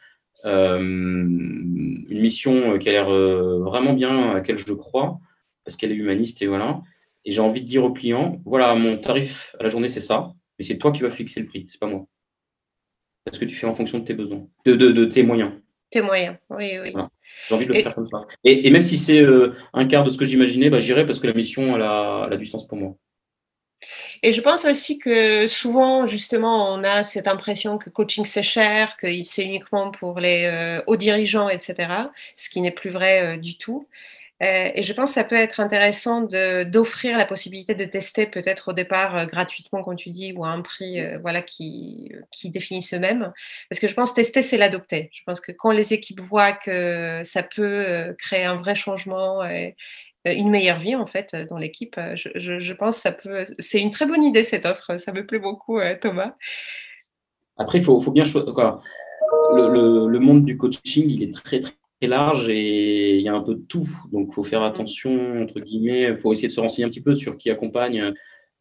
une mission qui a l'air vraiment bien, à laquelle je crois, parce qu'elle est humaniste et voilà. Et j'ai envie de dire au client, voilà, mon tarif à la journée, c'est ça, mais c'est toi qui vas fixer le prix, c'est pas moi. Parce que tu fais en fonction de tes besoins, de, de, tes moyens. Tes moyens, oui, oui. J'ai envie de le faire comme ça. Et, même si c'est euh, un quart de ce que j'imaginais, bah, j'irai parce que la mission, elle a, du sens pour moi. Et je pense aussi que souvent, justement, on a cette impression que coaching c'est cher, que c'est uniquement pour les euh, hauts dirigeants, etc. Ce qui n'est plus vrai euh, du tout. Euh, et je pense que ça peut être intéressant d'offrir la possibilité de tester peut-être au départ euh, gratuitement, comme tu dis, ou à un prix euh, voilà, qui, qui définisse eux-mêmes. Parce que je pense tester, c'est l'adopter. Je pense que quand les équipes voient que ça peut créer un vrai changement et une meilleure vie, en fait, dans l'équipe, je, je, pense que ça peut... C'est une très bonne idée, cette offre. Ça me plaît beaucoup, Thomas. Après, il faut, faut, bien choisir. Le, le, le, monde du coaching, il est très, très large et il y a un peu de tout. Donc, il faut faire attention, entre guillemets, il faut essayer de se renseigner un petit peu sur qui accompagne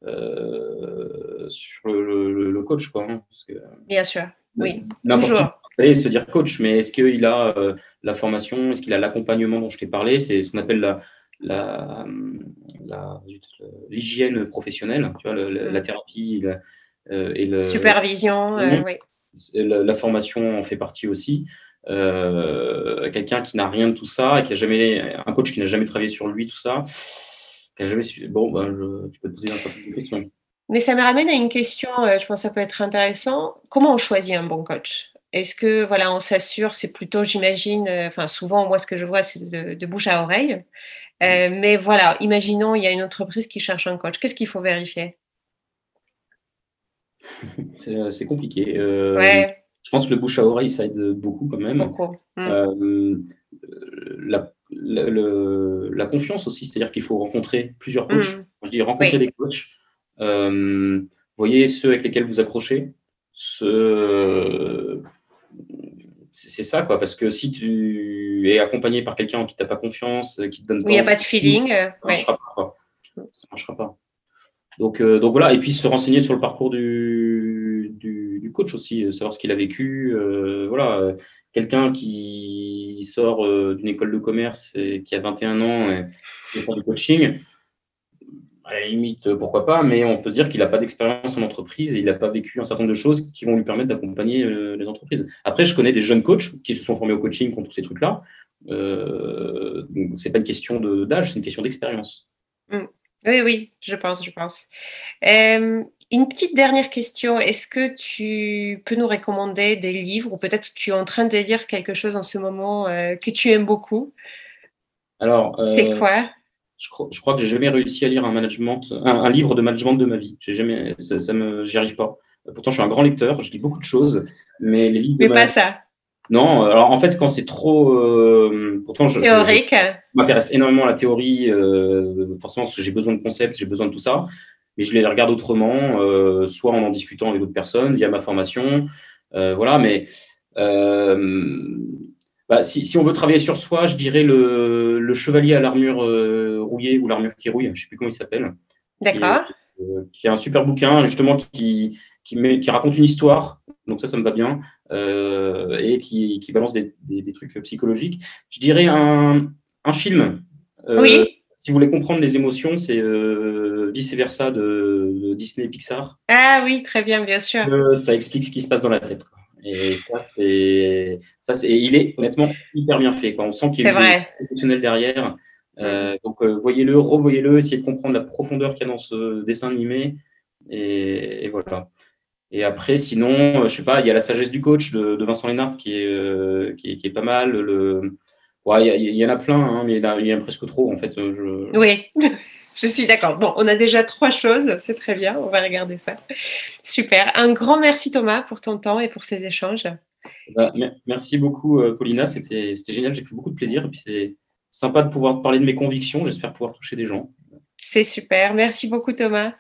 euh, sur le, coach. Quoi, hein, Bien sûr, oui. N'importe qui se dire coach, mais est-ce qu'il a euh, la formation, est-ce qu'il a l'accompagnement dont je t'ai parlé? C'est ce qu'on appelle la, la, l'hygiène professionnelle, tu vois, la, mm. thérapie euh, et le supervision. oui. La, formation en fait partie aussi. Euh, quelqu'un qui n'a rien de tout ça et qui a jamais, un coach qui n'a jamais travaillé sur lui, tout ça, qui a jamais su, bon, ben, je, tu peux te poser un certain nombre de questions. Mais ça me ramène à une question, euh, je pense que ça peut être intéressant. Comment on choisit un bon coach? Est-ce que voilà, on s'assure, c'est plutôt, j'imagine, euh, enfin souvent moi ce que je vois c'est de, bouche à oreille. mais voilà, imaginons il y a une entreprise qui cherche un coach. Qu'est-ce qu'il faut vérifier? [LAUGHS] C'est compliqué. ouais. Je pense que le bouche à oreille, ça aide beaucoup quand même. Mmh. Euh, la, la, confiance aussi, c'est-à-dire qu'il faut rencontrer plusieurs coachs. Mmh. Je dis rencontrer des coachs. Euh, voyez ceux avec lesquels vous accrochez, ceux c'est ça, quoi. Parce que si tu es accompagné par quelqu'un en qui tu n'as pas confiance, qui te donne pas. il n'y a pas de feeling. Ça ne marchera pas. Ça marchera pas. Donc, donc voilà. Et puis se renseigner sur le parcours du, coach aussi, savoir ce qu'il a vécu. voilà. Quelqu'un qui sort d'une école de commerce et qui a 21 ans et qui fait du coaching à la limite, euh, pourquoi pas, mais on peut se dire qu'il n'a pas d'expérience en entreprise et il n'a pas vécu un certain nombre de choses qui vont lui permettre d'accompagner euh, les entreprises. Après, je connais des jeunes coachs qui se sont formés au coaching, qui tous ces trucs-là. Euh, ce n'est pas une question d'âge, c'est une question d'expérience. Mm. Oui, oui, je pense, je pense. Une petite dernière question. Est-ce que tu peux nous recommander des livres ou peut-être tu es en train de lire quelque chose en ce moment que tu aimes beaucoup? Alors, c'est quoi? je crois, je crois que j'ai jamais réussi à lire un management, un, livre de management de ma vie. J'ai jamais, ça, me, j'y arrive pas. Pourtant, je suis un grand lecteur, je lis beaucoup de choses, mais les livres. Mais pas ça. Non, alors en fait, quand c'est trop, euh, pourtant, je, théorique. m'intéresse énormément à la théorie. Euh, forcément, parce que j'ai besoin de concepts, j'ai besoin de tout ça, mais je les regarde autrement, euh, soit en en discutant avec d'autres personnes via ma formation, voilà. Mais bah, si, on veut travailler sur soi, je dirais le, chevalier à l'armure euh, rouillée ou l'armure qui rouille, je ne sais plus comment il s'appelle. D'accord. Euh, qui est un super bouquin, justement, qui, qui, raconte une histoire. Donc ça, ça me va bien. Euh, et qui, balance des, trucs psychologiques. Je dirais un, film. oui. Si vous voulez comprendre les émotions, c'est vice-versa de, Disney et Pixar. Ah oui, très bien, bien sûr. ça explique ce qui se passe dans la tête. Et ça, c'est, ça, c'est, il est honnêtement hyper bien fait. Quoi. On sent qu'il y a un professionnel derrière. Euh, donc, euh, voyez-le, revoyez-le, essayez de comprendre la profondeur qu'il y a dans ce dessin animé. Et, voilà. Et après, sinon, euh, je sais pas, il y a La sagesse du coach de, Vincent Lénard qui est, qui est, pas mal. Le, ouais, il, y, en a plein, hein, mais il y, a, il y en a presque trop, en fait. Je... Oui. Je suis d'accord. Bon, on a déjà trois choses, c'est très bien, on va regarder ça. Super. Un grand merci Thomas pour ton temps et pour ces échanges. Bah, merci beaucoup euh, Paulina, c'était génial, j'ai pris beaucoup de plaisir et puis c'est sympa de pouvoir parler de mes convictions, j'espère pouvoir toucher des gens. C'est super, merci beaucoup Thomas.